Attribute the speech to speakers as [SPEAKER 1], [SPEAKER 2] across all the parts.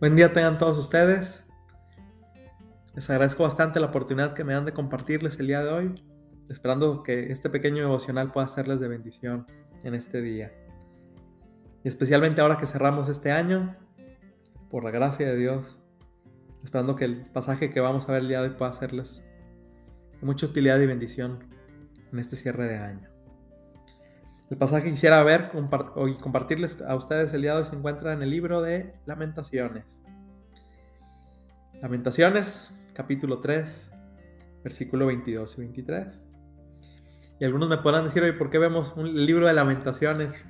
[SPEAKER 1] Buen día tengan todos ustedes. Les agradezco bastante la oportunidad que me dan de compartirles el día de hoy, esperando que este pequeño devocional pueda serles de bendición en este día. Y especialmente ahora que cerramos este año, por la gracia de Dios, esperando que el pasaje que vamos a ver el día de hoy pueda serles de mucha utilidad y bendición en este cierre de año. El pasaje que quisiera ver y compartirles a ustedes el día de hoy se encuentra en el libro de Lamentaciones. Lamentaciones, capítulo 3, versículo 22 y 23. Y algunos me podrán decir hoy, ¿por qué vemos un libro de lamentaciones?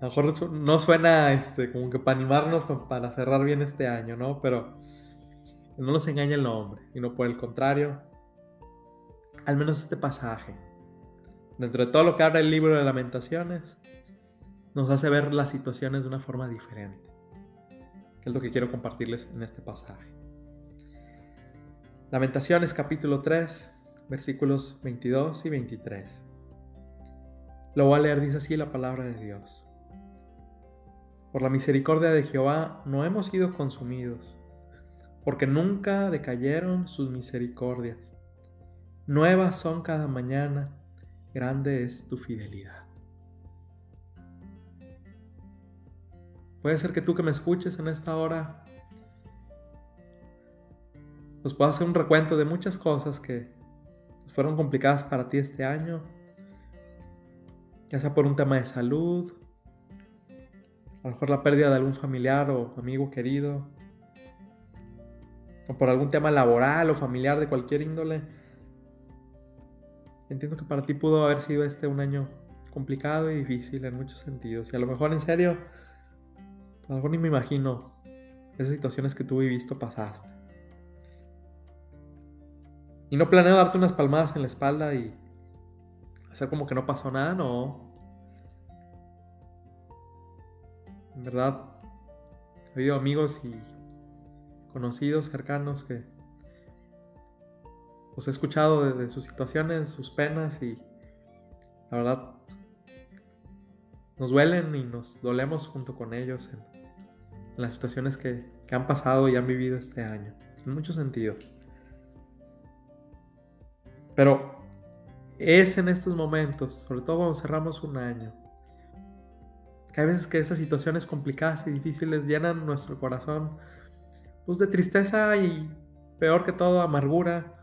[SPEAKER 1] A lo mejor no suena este, como que para animarnos para cerrar bien este año, ¿no? Pero no nos engaña el nombre, sino por el contrario, al menos este pasaje dentro de todo lo que habla el libro de lamentaciones, nos hace ver las situaciones de una forma diferente, que es lo que quiero compartirles en este pasaje. Lamentaciones capítulo 3, versículos 22 y 23. Lo voy a leer, dice así la palabra de Dios. Por la misericordia de Jehová no hemos sido consumidos, porque nunca decayeron sus misericordias. Nuevas son cada mañana grande es tu fidelidad. Puede ser que tú que me escuches en esta hora, pues puedas hacer un recuento de muchas cosas que fueron complicadas para ti este año, ya sea por un tema de salud, a lo mejor la pérdida de algún familiar o amigo querido, o por algún tema laboral o familiar de cualquier índole. Entiendo que para ti pudo haber sido este un año complicado y difícil en muchos sentidos. Y a lo mejor en serio, algo ni me imagino esas situaciones que tú viviste o pasaste. Y no planeo darte unas palmadas en la espalda y hacer como que no pasó nada, no. En verdad, ha habido amigos y conocidos cercanos que pues he escuchado de, sus situaciones, sus penas y la verdad nos duelen y nos dolemos junto con ellos en, las situaciones que, que, han pasado y han vivido este año, en muchos sentidos. Pero es en estos momentos, sobre todo cuando cerramos un año, que hay veces que esas situaciones complicadas y difíciles llenan nuestro corazón pues de tristeza y peor que todo amargura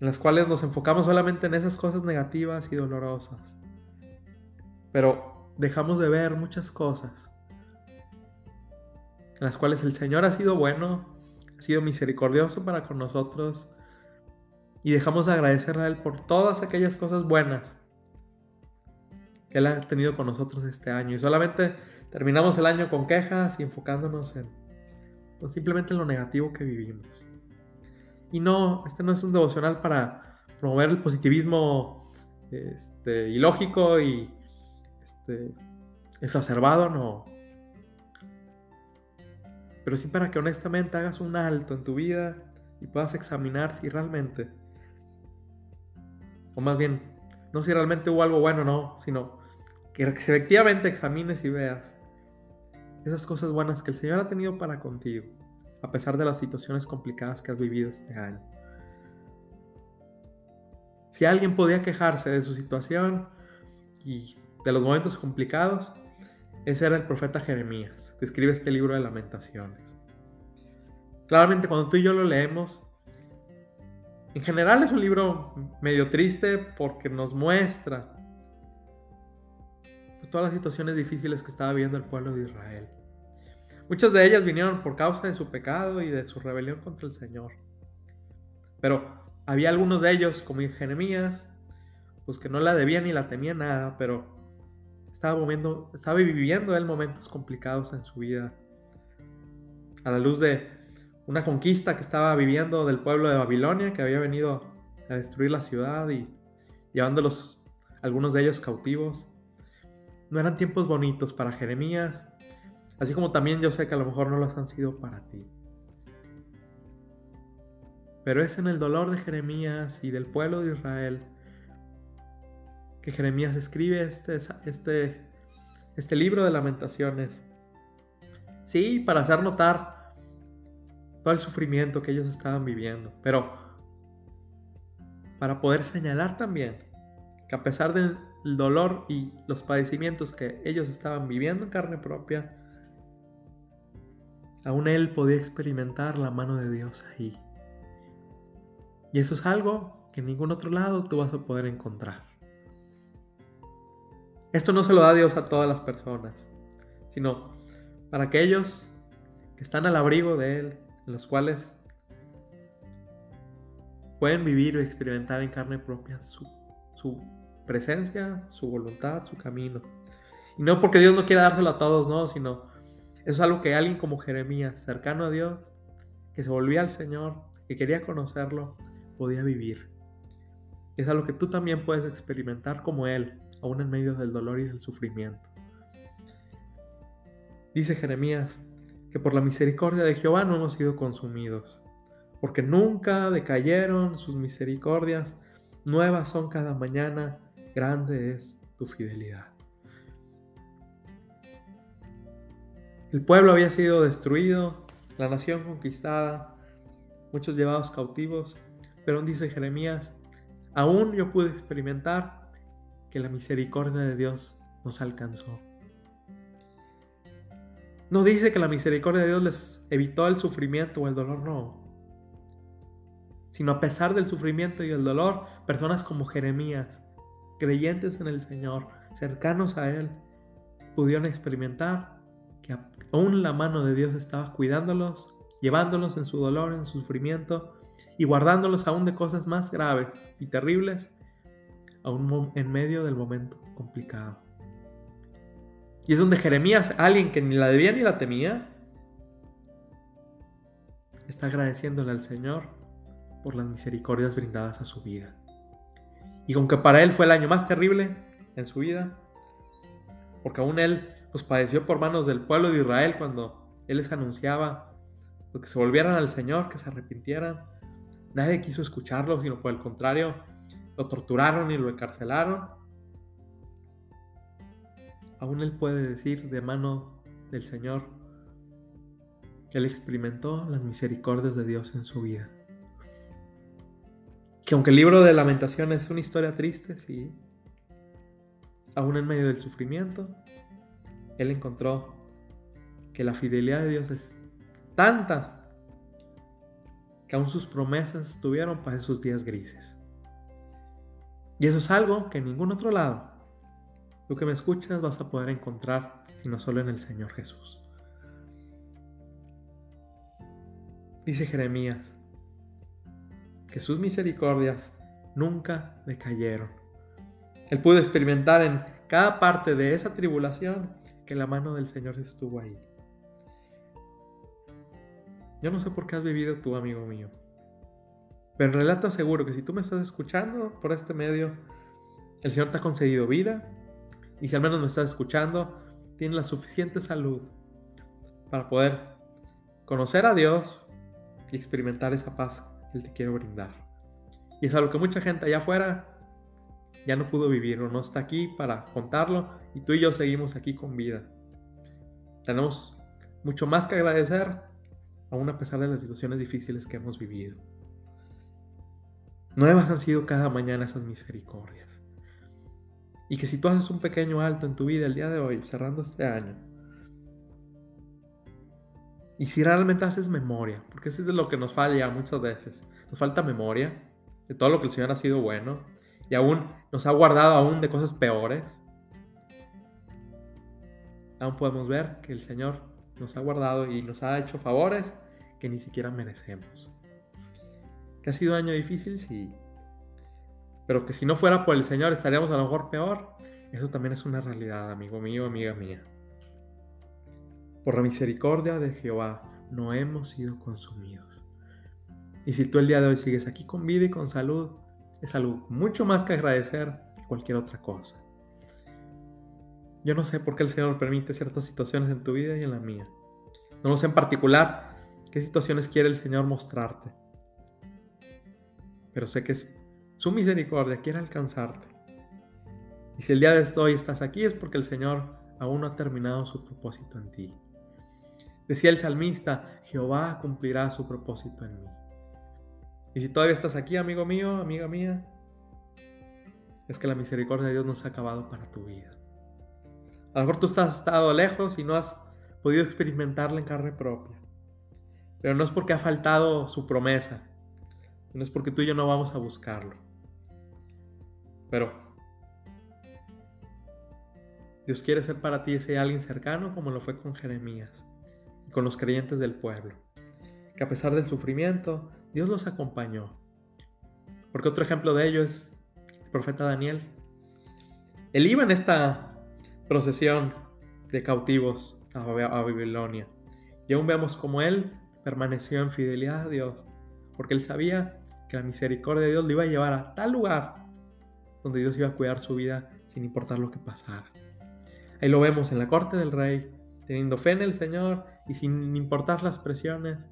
[SPEAKER 1] en las cuales nos enfocamos solamente en esas cosas negativas y dolorosas. Pero dejamos de ver muchas cosas en las cuales el Señor ha sido bueno, ha sido misericordioso para con nosotros y dejamos de agradecerle a Él por todas aquellas cosas buenas que Él ha tenido con nosotros este año. Y solamente terminamos el año con quejas y enfocándonos en pues, simplemente en lo negativo que vivimos. Y no, este no es un devocional para promover el positivismo este, ilógico y este, exacerbado, no. Pero sí para que honestamente hagas un alto en tu vida y puedas examinar si realmente, o más bien, no si realmente hubo algo bueno, no, sino que efectivamente examines y veas esas cosas buenas que el Señor ha tenido para contigo a pesar de las situaciones complicadas que has vivido este año. Si alguien podía quejarse de su situación y de los momentos complicados, ese era el profeta Jeremías, que escribe este libro de lamentaciones. Claramente cuando tú y yo lo leemos, en general es un libro medio triste porque nos muestra pues, todas las situaciones difíciles que estaba viviendo el pueblo de Israel. Muchas de ellas vinieron por causa de su pecado y de su rebelión contra el Señor. Pero había algunos de ellos, como Jeremías, pues que no la debían ni la temían nada, pero estaba, viviendo, estaba viviendo él momentos complicados en su vida. A la luz de una conquista que estaba viviendo del pueblo de Babilonia, que había venido a destruir la ciudad y llevándolos, algunos de ellos cautivos. No eran tiempos bonitos para Jeremías Así como también yo sé que a lo mejor no los han sido para ti. Pero es en el dolor de Jeremías y del pueblo de Israel que Jeremías escribe este, este, este libro de lamentaciones. Sí, para hacer notar todo el sufrimiento que ellos estaban viviendo, pero para poder señalar también que a pesar del dolor y los padecimientos que ellos estaban viviendo en carne propia, aún él podía experimentar la mano de Dios ahí. Y eso es algo que en ningún otro lado tú vas a poder encontrar. Esto no se lo da Dios a todas las personas, sino para aquellos que están al abrigo de Él, en los cuales pueden vivir y experimentar en carne propia su, su presencia, su voluntad, su camino. Y no porque Dios no quiera dárselo a todos, no, sino es algo que alguien como Jeremías, cercano a Dios, que se volvía al Señor, que quería conocerlo, podía vivir. Es algo que tú también puedes experimentar como Él, aún en medio del dolor y del sufrimiento. Dice Jeremías que por la misericordia de Jehová no hemos sido consumidos, porque nunca decayeron sus misericordias, nuevas son cada mañana, grande es tu fidelidad. El pueblo había sido destruido, la nación conquistada, muchos llevados cautivos, pero dice Jeremías, aún yo pude experimentar que la misericordia de Dios nos alcanzó. No dice que la misericordia de Dios les evitó el sufrimiento o el dolor, no. Sino a pesar del sufrimiento y el dolor, personas como Jeremías, creyentes en el Señor, cercanos a Él, pudieron experimentar que aún la mano de Dios estaba cuidándolos, llevándolos en su dolor, en su sufrimiento y guardándolos aún de cosas más graves y terribles, aún en medio del momento complicado. Y es donde Jeremías, alguien que ni la debía ni la temía, está agradeciéndole al Señor por las misericordias brindadas a su vida. Y aunque para él fue el año más terrible en su vida, porque aún él pues padeció por manos del pueblo de Israel cuando él les anunciaba que se volvieran al Señor, que se arrepintieran. Nadie quiso escucharlo, sino por el contrario, lo torturaron y lo encarcelaron. Aún él puede decir de mano del Señor que él experimentó las misericordias de Dios en su vida. Que aunque el libro de lamentaciones es una historia triste, sí, aún en medio del sufrimiento, él encontró que la fidelidad de Dios es tanta que aún sus promesas estuvieron para esos días grises. Y eso es algo que en ningún otro lado, tú que me escuchas, vas a poder encontrar, sino solo en el Señor Jesús. Dice Jeremías que sus misericordias nunca me cayeron. Él pudo experimentar en cada parte de esa tribulación que la mano del Señor estuvo ahí. Yo no sé por qué has vivido tú, amigo mío. Pero en realidad te aseguro que si tú me estás escuchando por este medio, el Señor te ha concedido vida. Y si al menos me estás escuchando, tienes la suficiente salud para poder conocer a Dios y experimentar esa paz que Él te quiere brindar. Y es algo que mucha gente allá afuera ya no pudo vivir no está aquí para contarlo y tú y yo seguimos aquí con vida. Tenemos mucho más que agradecer, aún a pesar de las situaciones difíciles que hemos vivido. Nuevas han sido cada mañana esas misericordias. Y que si tú haces un pequeño alto en tu vida el día de hoy, cerrando este año, y si realmente haces memoria, porque eso es lo que nos falla muchas veces, nos falta memoria de todo lo que el Señor ha sido bueno, y aún nos ha guardado aún de cosas peores, aún podemos ver que el Señor nos ha guardado y nos ha hecho favores que ni siquiera merecemos. ¿Que ha sido un año difícil? Sí. Pero que si no fuera por el Señor estaríamos a lo mejor peor. Eso también es una realidad, amigo mío, amiga mía. Por la misericordia de Jehová no hemos sido consumidos. Y si tú el día de hoy sigues aquí con vida y con salud, es algo mucho más que agradecer que cualquier otra cosa. Yo no sé por qué el Señor permite ciertas situaciones en tu vida y en la mía. No sé en particular qué situaciones quiere el Señor mostrarte. Pero sé que es su misericordia quiere alcanzarte. Y si el día de hoy estás aquí es porque el Señor aún no ha terminado su propósito en ti. Decía el salmista, Jehová cumplirá su propósito en mí. Y si todavía estás aquí, amigo mío, amiga mía, es que la misericordia de Dios no se ha acabado para tu vida. A lo mejor tú has estado lejos y no has podido experimentarla en carne propia. Pero no es porque ha faltado su promesa. No es porque tú y yo no vamos a buscarlo. Pero Dios quiere ser para ti ese alguien cercano como lo fue con Jeremías y con los creyentes del pueblo. Que a pesar del sufrimiento, Dios los acompañó. Porque otro ejemplo de ello es el profeta Daniel. Él iba en esta procesión de cautivos a Babilonia. Y aún vemos como él permaneció en fidelidad a Dios, porque él sabía que la misericordia de Dios le iba a llevar a tal lugar donde Dios iba a cuidar su vida sin importar lo que pasara. Ahí lo vemos en la corte del rey, teniendo fe en el Señor y sin importar las presiones,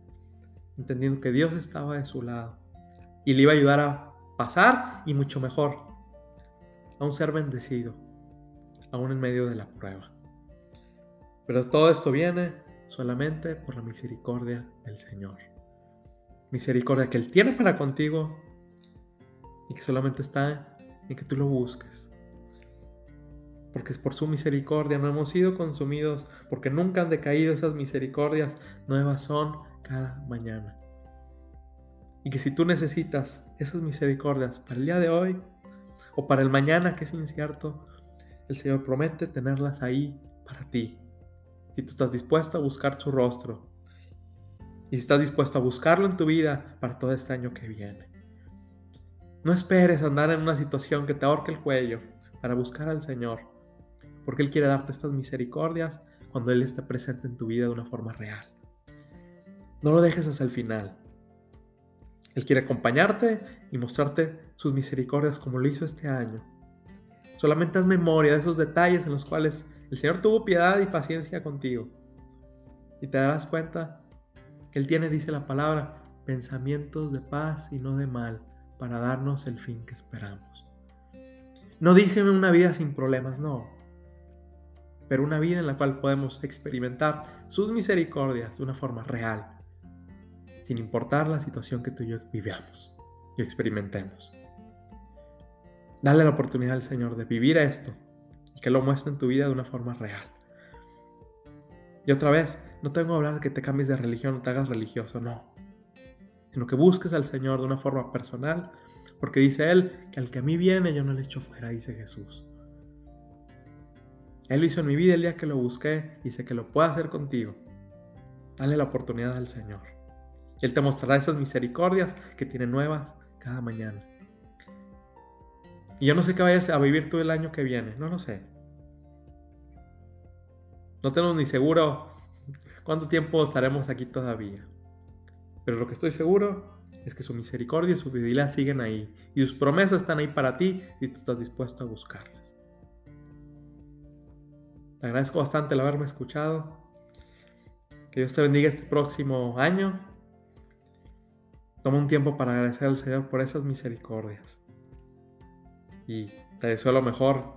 [SPEAKER 1] entendiendo que Dios estaba de su lado y le iba a ayudar a pasar y mucho mejor, a un ser bendecido, aún en medio de la prueba. Pero todo esto viene solamente por la misericordia del Señor. Misericordia que Él tiene para contigo y que solamente está en que tú lo busques. Porque es por su misericordia no hemos sido consumidos, porque nunca han decaído esas misericordias, nuevas son cada mañana. Y que si tú necesitas esas misericordias para el día de hoy o para el mañana que es incierto, el Señor promete tenerlas ahí para ti. Si tú estás dispuesto a buscar su rostro y si estás dispuesto a buscarlo en tu vida para todo este año que viene. No esperes andar en una situación que te ahorque el cuello para buscar al Señor, porque Él quiere darte estas misericordias cuando Él esté presente en tu vida de una forma real. No lo dejes hasta el final. Él quiere acompañarte y mostrarte sus misericordias como lo hizo este año. Solamente haz memoria de esos detalles en los cuales el Señor tuvo piedad y paciencia contigo. Y te darás cuenta que Él tiene, dice la palabra, pensamientos de paz y no de mal para darnos el fin que esperamos. No dice una vida sin problemas, no. Pero una vida en la cual podemos experimentar sus misericordias de una forma real sin importar la situación que tú y yo vivamos y experimentemos. Dale la oportunidad al Señor de vivir esto y que lo muestre en tu vida de una forma real. Y otra vez, no tengo que hablar que te cambies de religión o te hagas religioso, no. Sino que busques al Señor de una forma personal, porque dice Él que al que a mí viene yo no le echo fuera, dice Jesús. Él lo hizo en mi vida el día que lo busqué y sé que lo puede hacer contigo. Dale la oportunidad al Señor. Él te mostrará esas misericordias que tiene nuevas cada mañana. Y yo no sé qué vayas a vivir tú el año que viene, no lo sé. No tengo ni seguro cuánto tiempo estaremos aquí todavía. Pero lo que estoy seguro es que su misericordia y su fidelidad siguen ahí. Y sus promesas están ahí para ti y tú estás dispuesto a buscarlas. Te agradezco bastante el haberme escuchado. Que Dios te bendiga este próximo año Toma un tiempo para agradecer al Señor por esas misericordias. Y te deseo lo mejor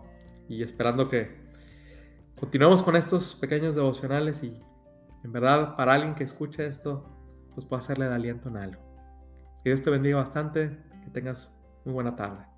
[SPEAKER 1] y esperando que continuemos con estos pequeños devocionales y en verdad para alguien que escuche esto, pues pueda hacerle de aliento en algo. Que Dios te bendiga bastante, que tengas muy buena tarde.